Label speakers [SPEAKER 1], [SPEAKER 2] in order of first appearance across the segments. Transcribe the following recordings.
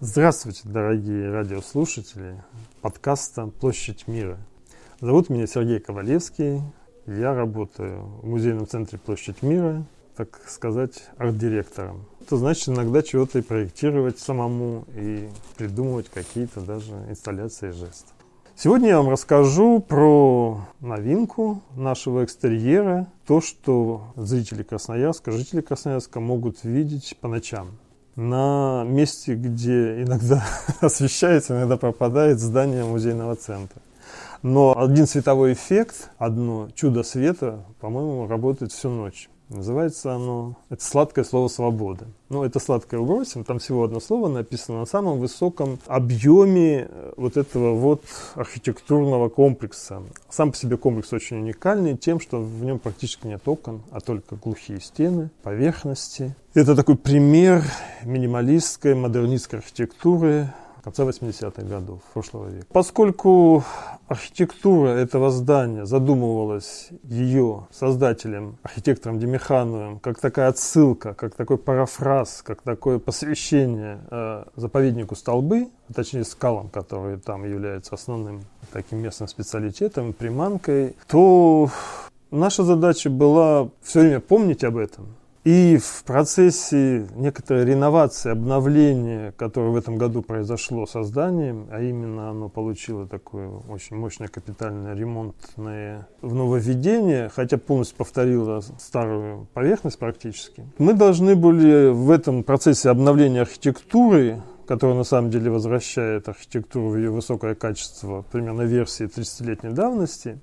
[SPEAKER 1] Здравствуйте, дорогие радиослушатели подкаста «Площадь мира». Зовут меня Сергей Ковалевский. Я работаю в музейном центре «Площадь мира», так сказать, арт-директором. Это значит иногда чего-то и проектировать самому, и придумывать какие-то даже инсталляции жестов. Сегодня я вам расскажу про новинку нашего экстерьера, то, что зрители Красноярска, жители Красноярска могут видеть по ночам. На месте, где иногда освещается, иногда пропадает здание музейного центра. Но один световой эффект, одно чудо света, по-моему, работает всю ночь. Называется оно, это сладкое слово «свобода». Ну, это сладкое убросим, там всего одно слово написано на самом высоком объеме э, вот этого вот архитектурного комплекса. Сам по себе комплекс очень уникальный тем, что в нем практически нет окон, а только глухие стены, поверхности. Это такой пример минималистской, модернистской архитектуры, конца 80-х годов прошлого века. Поскольку архитектура этого здания задумывалась ее создателем, архитектором Демихановым, как такая отсылка, как такой парафраз, как такое посвящение э, заповеднику Столбы, а точнее скалам, которые там являются основным таким местным специалитетом, приманкой, то наша задача была все время помнить об этом, и в процессе некоторой реновации, обновления, которое в этом году произошло созданием, а именно оно получило такое очень мощное капитальное ремонтное нововведение, хотя полностью повторило старую поверхность практически, мы должны были в этом процессе обновления архитектуры которая на самом деле возвращает архитектуру в ее высокое качество примерно версии 30-летней давности,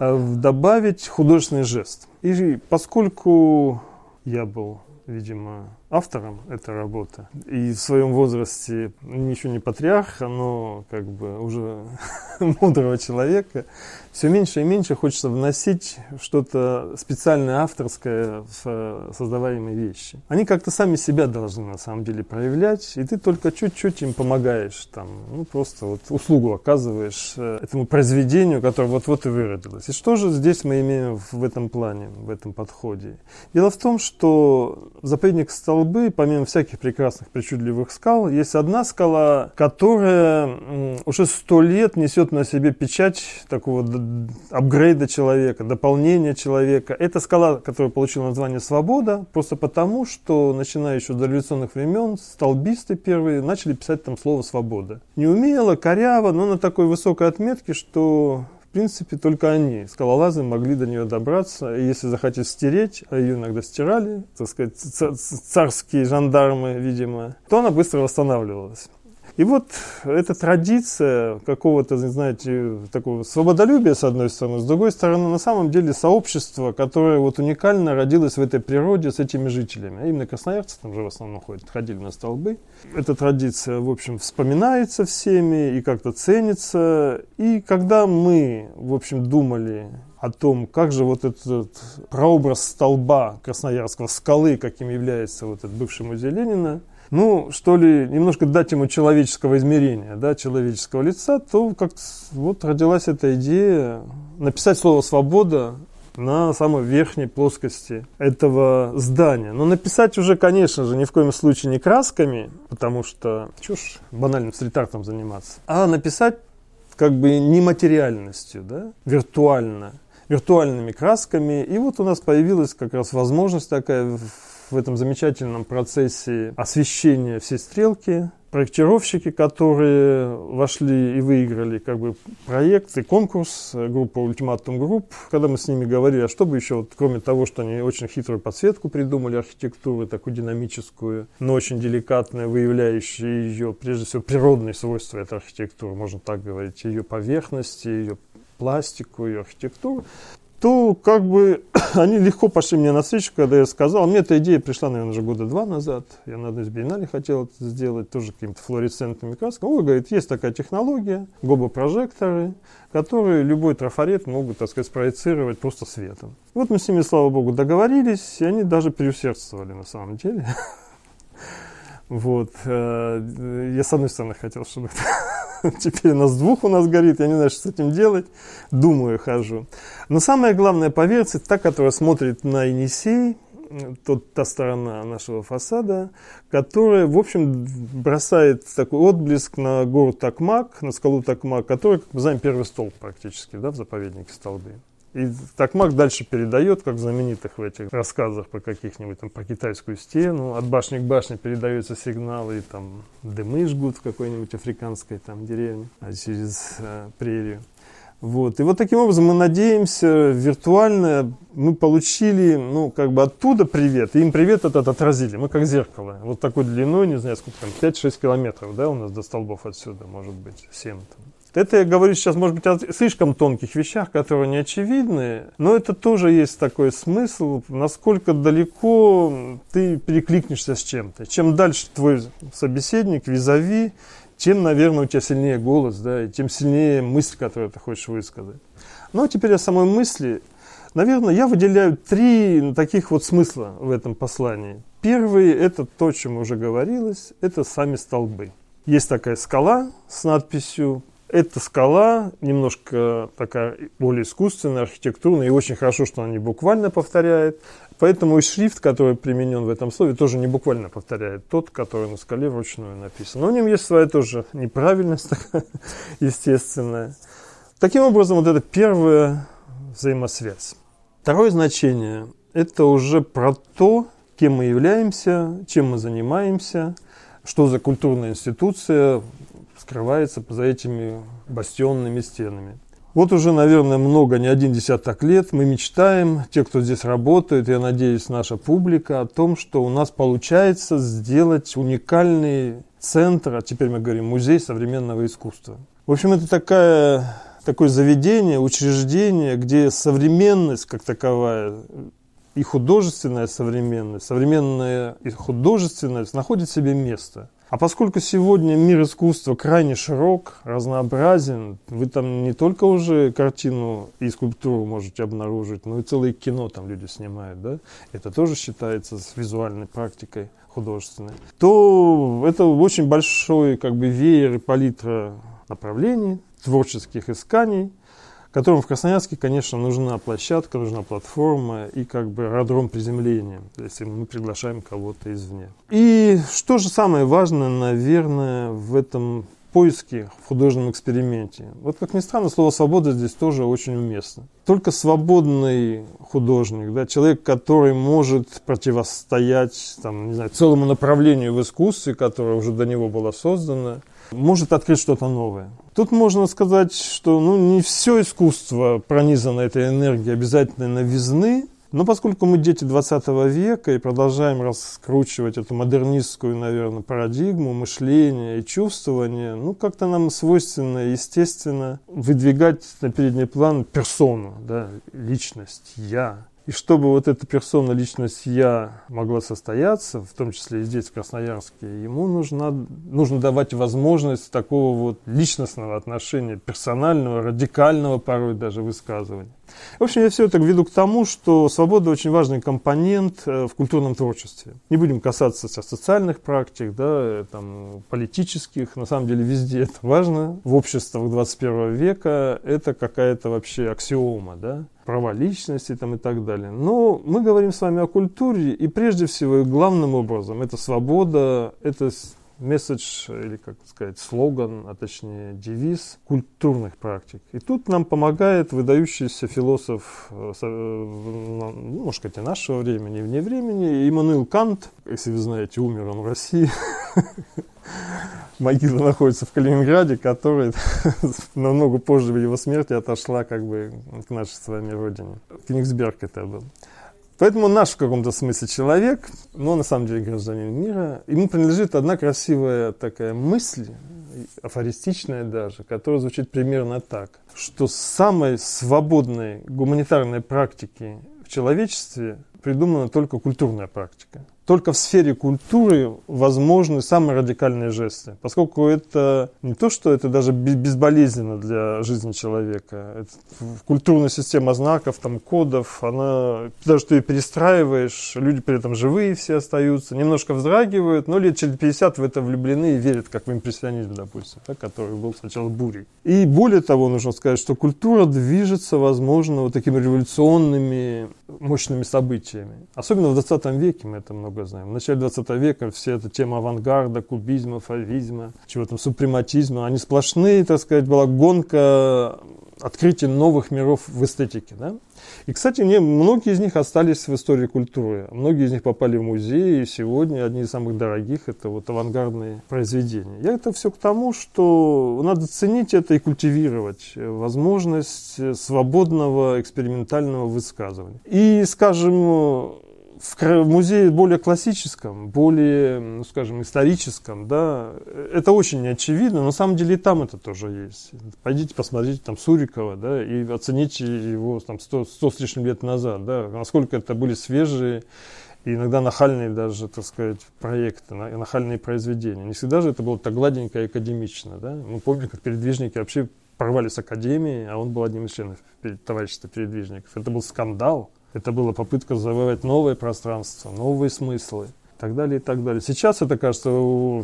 [SPEAKER 1] э, добавить художественный жест. И поскольку я был, видимо, автором этой работы. И в своем возрасте ничего не патриарха, но как бы уже мудрого человека, все меньше и меньше хочется вносить что-то специальное авторское в э, создаваемые вещи. Они как-то сами себя должны на самом деле проявлять, и ты только чуть-чуть им помогаешь, там, ну просто вот услугу оказываешь э, этому произведению, которое вот-вот и выродилось. И что же здесь мы имеем в этом плане, в этом подходе? Дело в том, что заповедник стал столбы, помимо всяких прекрасных причудливых скал, есть одна скала, которая уже сто лет несет на себе печать такого апгрейда человека, дополнения человека. Это скала, которая получила название «Свобода», просто потому, что, начиная еще с дореволюционных времен, столбисты первые начали писать там слово «свобода». Неумело, коряво, но на такой высокой отметке, что принципе, только они, скалолазы, могли до нее добраться. И если захотеть стереть, а ее иногда стирали, так сказать, царские жандармы, видимо, то она быстро восстанавливалась. И вот эта традиция какого-то, знаете, такого свободолюбия, с одной стороны, с другой стороны, на самом деле сообщество, которое вот уникально родилось в этой природе с этими жителями. А именно красноярцы там же в основном ходят, ходили на столбы. Эта традиция, в общем, вспоминается всеми и как-то ценится. И когда мы, в общем, думали о том, как же вот этот прообраз столба Красноярского, скалы, каким является вот этот бывший музей Ленина, ну, что ли, немножко дать ему человеческого измерения, да, человеческого лица, то как вот родилась эта идея написать слово «свобода» на самой верхней плоскости этого здания. Но написать уже, конечно же, ни в коем случае не красками, потому что, чушь, банальным стрит-артом заниматься, а написать как бы нематериальностью, да, виртуально, виртуальными красками. И вот у нас появилась как раз возможность такая в этом замечательном процессе освещения всей стрелки. Проектировщики, которые вошли и выиграли как бы проект и конкурс, группа Ultimatum Group, когда мы с ними говорили, а что бы еще, вот, кроме того, что они очень хитрую подсветку придумали, архитектуру такую динамическую, но очень деликатную, выявляющую ее, прежде всего, природные свойства этой архитектуры, можно так говорить, ее поверхности, ее пластику, ее архитектуру то как бы они легко пошли мне на встречу, когда я сказал. Мне эта идея пришла, наверное, уже года два назад. Я на одной из биеннале хотел это сделать, тоже какими-то флуоресцентными красками. Он говорит, есть такая технология, гобопрожекторы, которые любой трафарет могут, так сказать, спроецировать просто светом. Вот мы с ними, слава богу, договорились, и они даже переусердствовали на самом деле. Вот. Э, я, с одной стороны, хотел, чтобы это Теперь нас двух у нас горит, я не знаю, что с этим делать. Думаю, хожу. Но самое главное по версии, та, которая смотрит на Енисей, тот, та сторона нашего фасада, которая, в общем, бросает такой отблеск на гору Такмак, на скалу Такмак, который, как мы знаем, первый столб практически да, в заповеднике Столбы. И Такмак дальше передает, как знаменитых в этих рассказах про каких-нибудь там, про китайскую стену, от башни к башне передаются сигналы, и там дымы жгут в какой-нибудь африканской там деревне а через э, прерию. Вот. И вот таким образом мы надеемся, виртуально мы получили, ну, как бы оттуда привет, и им привет этот отразили. Мы как зеркало. Вот такой длиной, не знаю, сколько там, 5-6 километров, да, у нас до столбов отсюда, может быть, 7 там. Это я говорю сейчас, может быть, о слишком тонких вещах, которые не очевидны, но это тоже есть такой смысл, насколько далеко ты перекликнешься с чем-то. Чем дальше твой собеседник, визави, тем, наверное, у тебя сильнее голос, да, и тем сильнее мысль, которую ты хочешь высказать. Ну, а теперь о самой мысли. Наверное, я выделяю три таких вот смысла в этом послании. Первый – это то, о чем уже говорилось, это сами столбы. Есть такая скала с надписью эта скала немножко такая более искусственная, архитектурная, и очень хорошо, что она не буквально повторяет. Поэтому и шрифт, который применен в этом слове, тоже не буквально повторяет тот, который на скале вручную написан. Но в нем есть своя тоже неправильность такая, естественная. Таким образом, вот это первая взаимосвязь. Второе значение – это уже про то, кем мы являемся, чем мы занимаемся, что за культурная институция скрывается за этими бастионными стенами. Вот уже, наверное, много, не один десяток лет мы мечтаем, те, кто здесь работает, я надеюсь, наша публика, о том, что у нас получается сделать уникальный центр, а теперь мы говорим музей современного искусства. В общем, это такая, такое заведение, учреждение, где современность как таковая и художественная современность, современная и художественность находит себе место. А поскольку сегодня мир искусства крайне широк, разнообразен, вы там не только уже картину и скульптуру можете обнаружить, но и целое кино там люди снимают, да? Это тоже считается визуальной практикой художественной. То это очень большой как бы веер и палитра направлений, творческих исканий – которым в Красноярске, конечно, нужна площадка, нужна платформа и как бы аэродром приземления, если мы приглашаем кого-то извне. И что же самое важное, наверное, в этом поиске, в художественном эксперименте. Вот, как ни странно, слово «свобода» здесь тоже очень уместно. Только свободный художник, да, человек, который может противостоять там, не знаю, целому направлению в искусстве, которое уже до него было создано, может открыть что-то новое. Тут можно сказать, что ну, не все искусство пронизано этой энергией обязательной новизны, но поскольку мы дети 20 века и продолжаем раскручивать эту модернистскую, наверное, парадигму мышления и чувствования, ну, как-то нам свойственно, естественно, выдвигать на передний план персону, да, личность, я. И чтобы вот эта персона, личность «я» могла состояться, в том числе и здесь, в Красноярске, ему нужно, нужно давать возможность такого вот личностного отношения, персонального, радикального порой даже высказывания. В общем, я все это веду к тому, что свобода очень важный компонент э, в культурном творчестве. Не будем касаться сейчас социальных практик, да, э, там, политических. На самом деле везде это важно. В обществах 21 века это какая-то вообще аксиома, да права личности там, и так далее. Но мы говорим с вами о культуре, и прежде всего, и главным образом, это свобода, это месседж, или, как сказать, слоган, а точнее девиз культурных практик. И тут нам помогает выдающийся философ, э, э, ну, может сказать, и нашего времени, и вне времени, Иммануил Кант, если вы знаете, умер он в России, могила находится в Калининграде, которая намного позже его смерти отошла как бы к нашей с вами родине. Кенигсберг это был. Поэтому наш в каком-то смысле человек, но на самом деле гражданин мира, ему принадлежит одна красивая такая мысль, афористичная даже, которая звучит примерно так, что самой свободной гуманитарной практики в человечестве придумана только культурная практика. Только в сфере культуры возможны самые радикальные жесты, поскольку это не то, что это даже безболезненно для жизни человека. Это культурная система знаков, там, кодов, она, даже ты ее перестраиваешь, люди при этом живые все остаются, немножко вздрагивают, но лет через 50 в это влюблены и верят, как в импрессионизм, допустим, да, который был сначала бурей. И более того, нужно сказать, что культура движется, возможно, вот такими революционными мощными событиями. Особенно в 20 веке мы это много много знаем. В начале 20 века все эта тема авангарда, кубизма, фавизма, чего там, супрематизма, они сплошные, так сказать, была гонка открытия новых миров в эстетике. Да? И, кстати, мне, многие из них остались в истории культуры. Многие из них попали в музеи, и сегодня одни из самых дорогих – это вот авангардные произведения. Я это все к тому, что надо ценить это и культивировать возможность свободного экспериментального высказывания. И, скажем, в музее более классическом, более, ну, скажем, историческом, да, это очень неочевидно, но на самом деле и там это тоже есть. Пойдите посмотрите там Сурикова, да, и оцените его там 100, 100 с лишним лет назад, да, насколько это были свежие и иногда нахальные даже, так сказать, проекты, нахальные произведения. Не всегда же это было так гладенько и академично, да. Мы помним, как передвижники вообще порвали с академией, а он был одним из членов товарищества передвижников. Это был скандал. Это была попытка завоевать новое пространство, новые смыслы и так далее, и так далее. Сейчас это кажется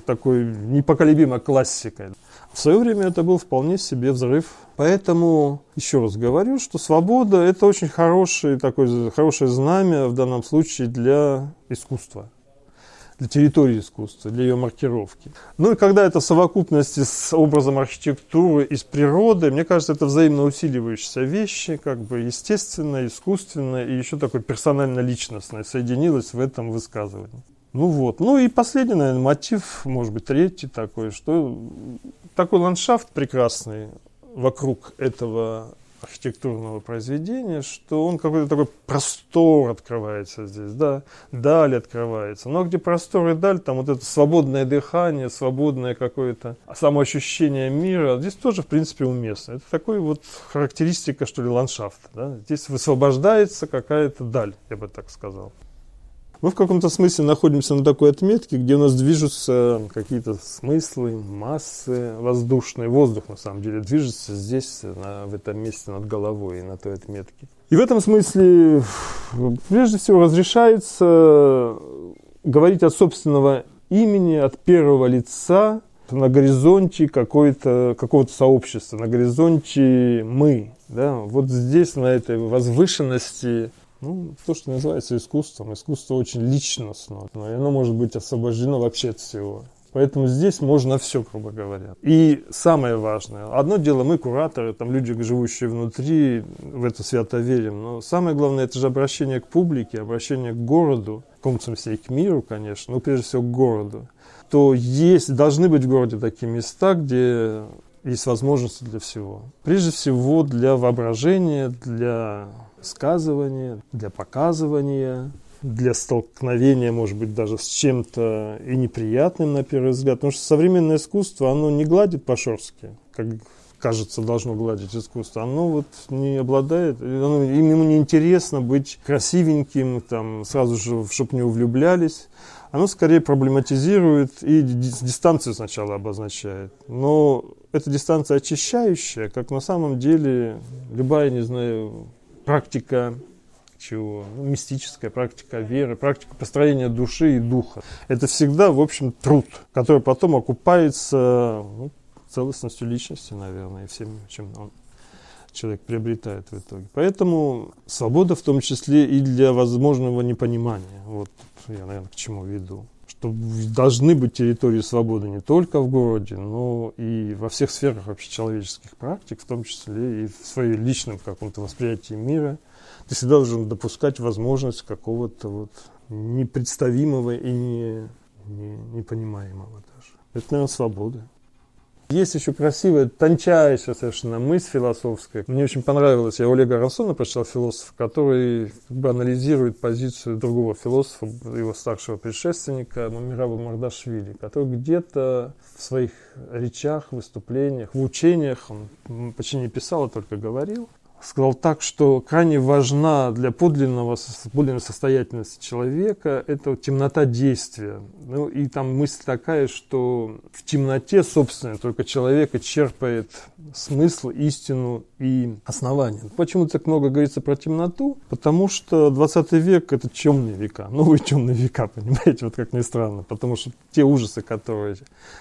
[SPEAKER 1] такой непоколебимой классикой. В свое время это был вполне себе взрыв. Поэтому еще раз говорю, что свобода – это очень хорошее, такое, хорошее знамя в данном случае для искусства для территории искусства, для ее маркировки. Ну и когда это в совокупности с образом архитектуры из природы, мне кажется, это взаимно усиливающиеся вещи, как бы естественно, искусственно и еще такой персонально-личностное соединилось в этом высказывании. Ну вот. Ну и последний, наверное, мотив, может быть, третий такой, что такой ландшафт прекрасный вокруг этого архитектурного произведения, что он какой-то такой простор открывается здесь, да, даль открывается. Но где простор и даль, там вот это свободное дыхание, свободное какое-то самоощущение мира, здесь тоже, в принципе, уместно. Это такой вот характеристика, что ли, ландшафта. Да? Здесь высвобождается какая-то даль, я бы так сказал. Мы в каком-то смысле находимся на такой отметке, где у нас движутся какие-то смыслы, массы воздушные. Воздух, на самом деле, движется здесь, на, в этом месте над головой, на той отметке. И в этом смысле, прежде всего, разрешается говорить от собственного имени, от первого лица, на горизонте какого-то сообщества, на горизонте мы. Да? Вот здесь, на этой возвышенности, ну, то, что называется искусством. Искусство очень личностно, но оно может быть освобождено вообще от всего. Поэтому здесь можно все, грубо говоря. И самое важное, одно дело мы кураторы, там люди, живущие внутри, в это свято верим, но самое главное, это же обращение к публике, обращение к городу, в каком смысле и к миру, конечно, но прежде всего к городу. То есть, должны быть в городе такие места, где есть возможности для всего. Прежде всего для воображения, для сказывания, для показывания, для столкновения, может быть, даже с чем-то и неприятным на первый взгляд. Потому что современное искусство, оно не гладит по-шорски, как кажется, должно гладить искусство. Оно вот не обладает, оно, ему не интересно быть красивеньким, там, сразу же, чтобы не увлюблялись. Оно скорее проблематизирует и дистанцию сначала обозначает. Но эта дистанция очищающая, как на самом деле любая, не знаю, практика чего? Ну, мистическая практика веры, практика построения души и духа. Это всегда, в общем, труд, который потом окупается ну, целостностью личности, наверное, и всем, чем он, человек приобретает в итоге. Поэтому свобода в том числе и для возможного непонимания. Вот я, наверное, к чему веду. Что должны быть территории свободы не только в городе, но и во всех сферах вообще человеческих практик, в том числе и в своем личном каком-то восприятии мира – ты всегда должен допускать возможность какого-то вот непредставимого и не, не, непонимаемого даже. Это, наверное, свобода. Есть еще красивая, тончайшая совершенно мысль философская. Мне очень понравилось. Я Олега Рансона прочитал, философ, который как бы анализирует позицию другого философа, его старшего предшественника Мамираба Мардашвили, который где-то в своих речах, выступлениях, в учениях, он почти не писал, а только говорил, сказал так, что крайне важна для подлинного, подлинной состоятельности человека это темнота действия. Ну и там мысль такая, что в темноте, собственно, только человек и черпает смысл, истину и основание. Почему так много говорится про темноту? Потому что 20 век это темные века, новые темные века, понимаете, вот как ни странно. Потому что те ужасы, которые,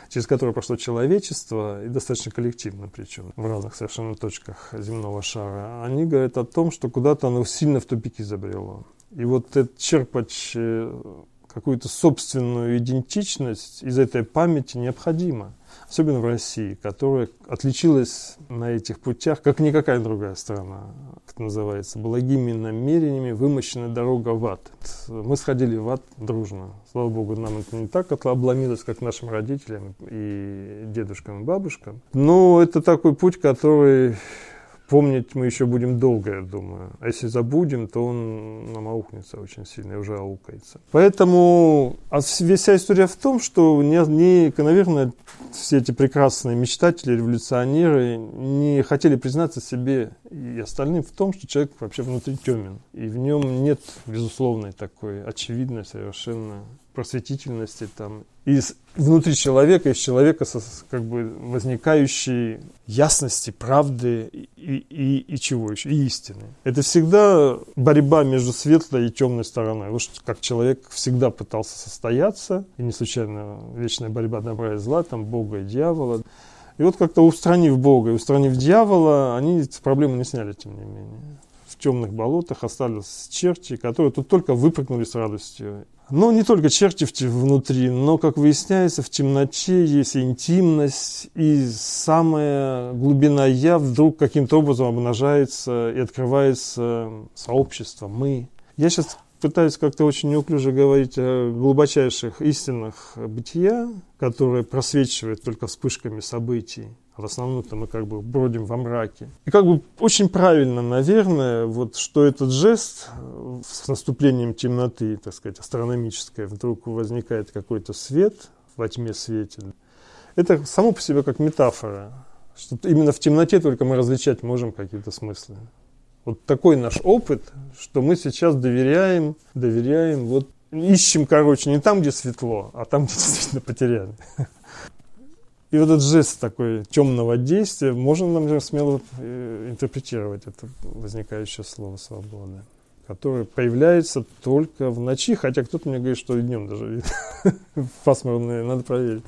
[SPEAKER 1] через которые прошло человечество, и достаточно коллективно причем, в разных совершенно точках земного шара, они говорят о том, что куда-то оно сильно в тупики забрело. И вот это черпать э, какую-то собственную идентичность из этой памяти необходимо особенно в России, которая отличилась на этих путях, как никакая другая страна, как называется, благими намерениями вымощена дорога в ад. Мы сходили в ад дружно. Слава Богу, нам это не так обломилось, как нашим родителям и дедушкам и бабушкам. Но это такой путь, который помнить мы еще будем долго, я думаю. А если забудем, то он нам аукнется очень сильно и уже аукается. Поэтому а вся история в том, что, не, не, наверное, все эти прекрасные мечтатели, революционеры не хотели признаться себе и остальным в том, что человек вообще внутри темен. И в нем нет безусловной такой очевидной совершенно просветительности там, из внутри человека, из человека со, как бы возникающей ясности, правды и, и, и чего еще, и истины. Это всегда борьба между светлой и темной стороной. Вот как человек всегда пытался состояться, и не случайно вечная борьба добра и зла, там Бога и дьявола. И вот как-то устранив Бога и устранив дьявола, они проблемы не сняли, тем не менее. Темных болотах остались черти, которые тут только выпрыгнули с радостью но не только черти внутри, но, как выясняется, в темноте есть интимность, и самая глубина «я» вдруг каким-то образом обнажается и открывается сообщество, мы. Я сейчас пытаюсь как-то очень неуклюже говорить о глубочайших истинах бытия, которые просвечивают только вспышками событий. В основном-то мы как бы бродим во мраке. И как бы очень правильно, наверное, вот что этот жест э, с наступлением темноты, так сказать, астрономической, вдруг возникает какой-то свет во тьме светит. Это само по себе как метафора, что именно в темноте только мы различать можем какие-то смыслы. Вот такой наш опыт, что мы сейчас доверяем, доверяем, вот ищем, короче, не там, где светло, а там, где действительно потеряли. И вот этот жест такой темного действия, можно, например, смело э, интерпретировать это возникающее слово «свобода», которое появляется только в ночи, хотя кто-то мне говорит, что и днем даже пасмурные, надо проверить.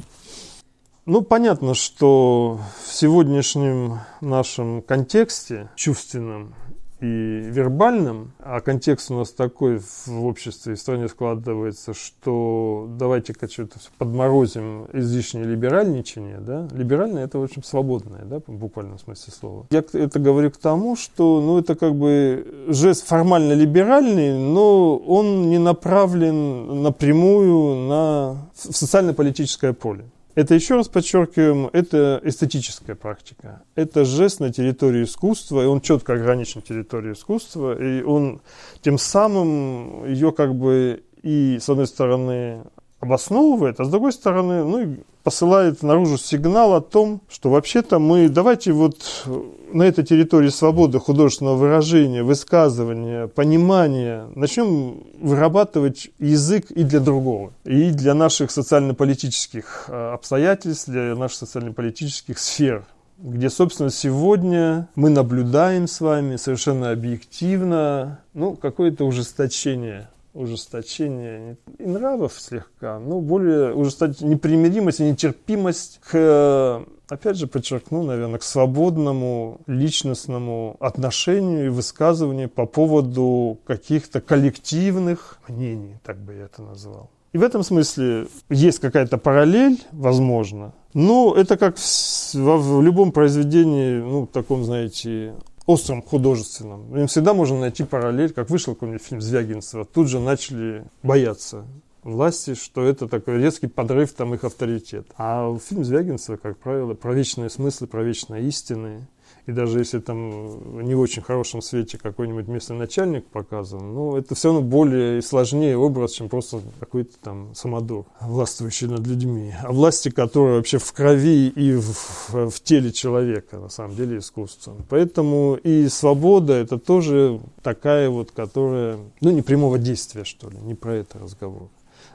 [SPEAKER 1] Ну, понятно, что в сегодняшнем нашем контексте чувственном и вербальным, а контекст у нас такой в обществе и в стране складывается, что давайте-ка что-то подморозим излишнее либеральничание, да, либеральное это очень свободное, да, в буквальном смысле слова. Я это говорю к тому, что, ну, это как бы жест формально либеральный, но он не направлен напрямую на в социально-политическое поле. Это, еще раз подчеркиваем, это эстетическая практика. Это жест на территории искусства, и он четко ограничен территорией искусства, и он тем самым ее как бы и, с одной стороны, обосновывает, а с другой стороны, ну, посылает наружу сигнал о том, что вообще-то мы давайте вот на этой территории свободы художественного выражения, высказывания, понимания начнем вырабатывать язык и для другого, и для наших социально-политических а, обстоятельств, для наших социально-политических сфер где, собственно, сегодня мы наблюдаем с вами совершенно объективно ну, какое-то ужесточение ужесточение и нравов слегка, но более ужесточение, непримиримость и нетерпимость к, опять же, подчеркну, наверное, к свободному личностному отношению и высказыванию по поводу каких-то коллективных мнений, так бы я это назвал. И в этом смысле есть какая-то параллель, возможно, но это как в, в любом произведении, ну, таком, знаете, остром художественном. Им всегда можно найти параллель, как вышел какой-нибудь фильм Звягинцева, тут же начали бояться власти, что это такой резкий подрыв там их авторитет. А фильм Звягинцева, как правило, про вечные смыслы, про вечные истины. И даже если там не в очень хорошем свете какой-нибудь местный начальник показан, ну, это все равно более и сложнее образ, чем просто какой-то там самодур, властвующий над людьми. А власти, которые вообще в крови и в, в теле человека, на самом деле, искусство. Поэтому и свобода это тоже такая вот, которая, ну, не прямого действия, что ли, не про это разговор.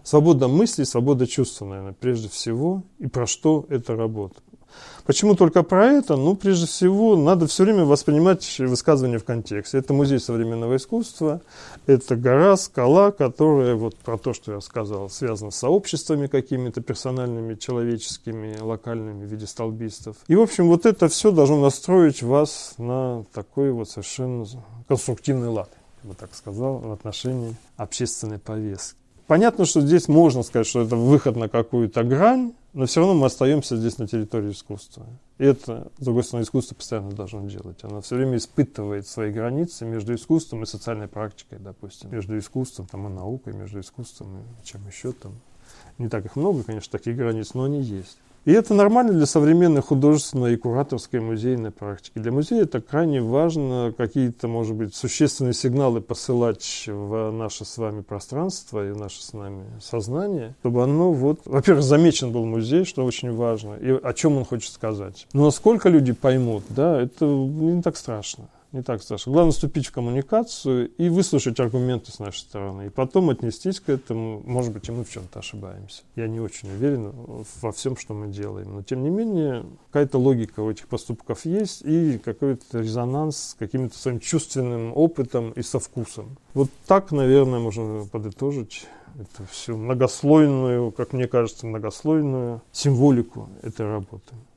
[SPEAKER 1] Свобода мысли, свобода чувства, наверное, прежде всего, и про что эта работа. Почему только про это? Ну, прежде всего, надо все время воспринимать высказывание в контексте. Это музей современного искусства, это гора, скала, которая, вот про то, что я сказал, связана с сообществами какими-то персональными, человеческими, локальными в виде столбистов. И, в общем, вот это все должно настроить вас на такой вот совершенно конструктивный лад, я бы так сказал, в отношении общественной повестки. Понятно, что здесь можно сказать, что это выход на какую-то грань, но все равно мы остаемся здесь на территории искусства. И это, с другой стороны, искусство постоянно должно делать. Оно все время испытывает свои границы между искусством и социальной практикой, допустим. Между искусством там, и наукой, между искусством и чем еще там. Не так их много, конечно, таких границ, но они есть. И это нормально для современной художественной и кураторской музейной практики. Для музея это крайне важно какие-то, может быть, существенные сигналы посылать в наше с вами пространство и в наше с нами сознание, чтобы оно вот, во-первых, замечен был музей, что очень важно, и о чем он хочет сказать. Но насколько люди поймут, да, это не так страшно не так страшно. Главное вступить в коммуникацию и выслушать аргументы с нашей стороны. И потом отнестись к этому. Может быть, и мы в чем-то ошибаемся. Я не очень уверен во всем, что мы делаем. Но, тем не менее, какая-то логика у этих поступков есть и какой-то резонанс с каким-то своим чувственным опытом и со вкусом. Вот так, наверное, можно подытожить эту всю многослойную, как мне кажется, многослойную символику этой работы.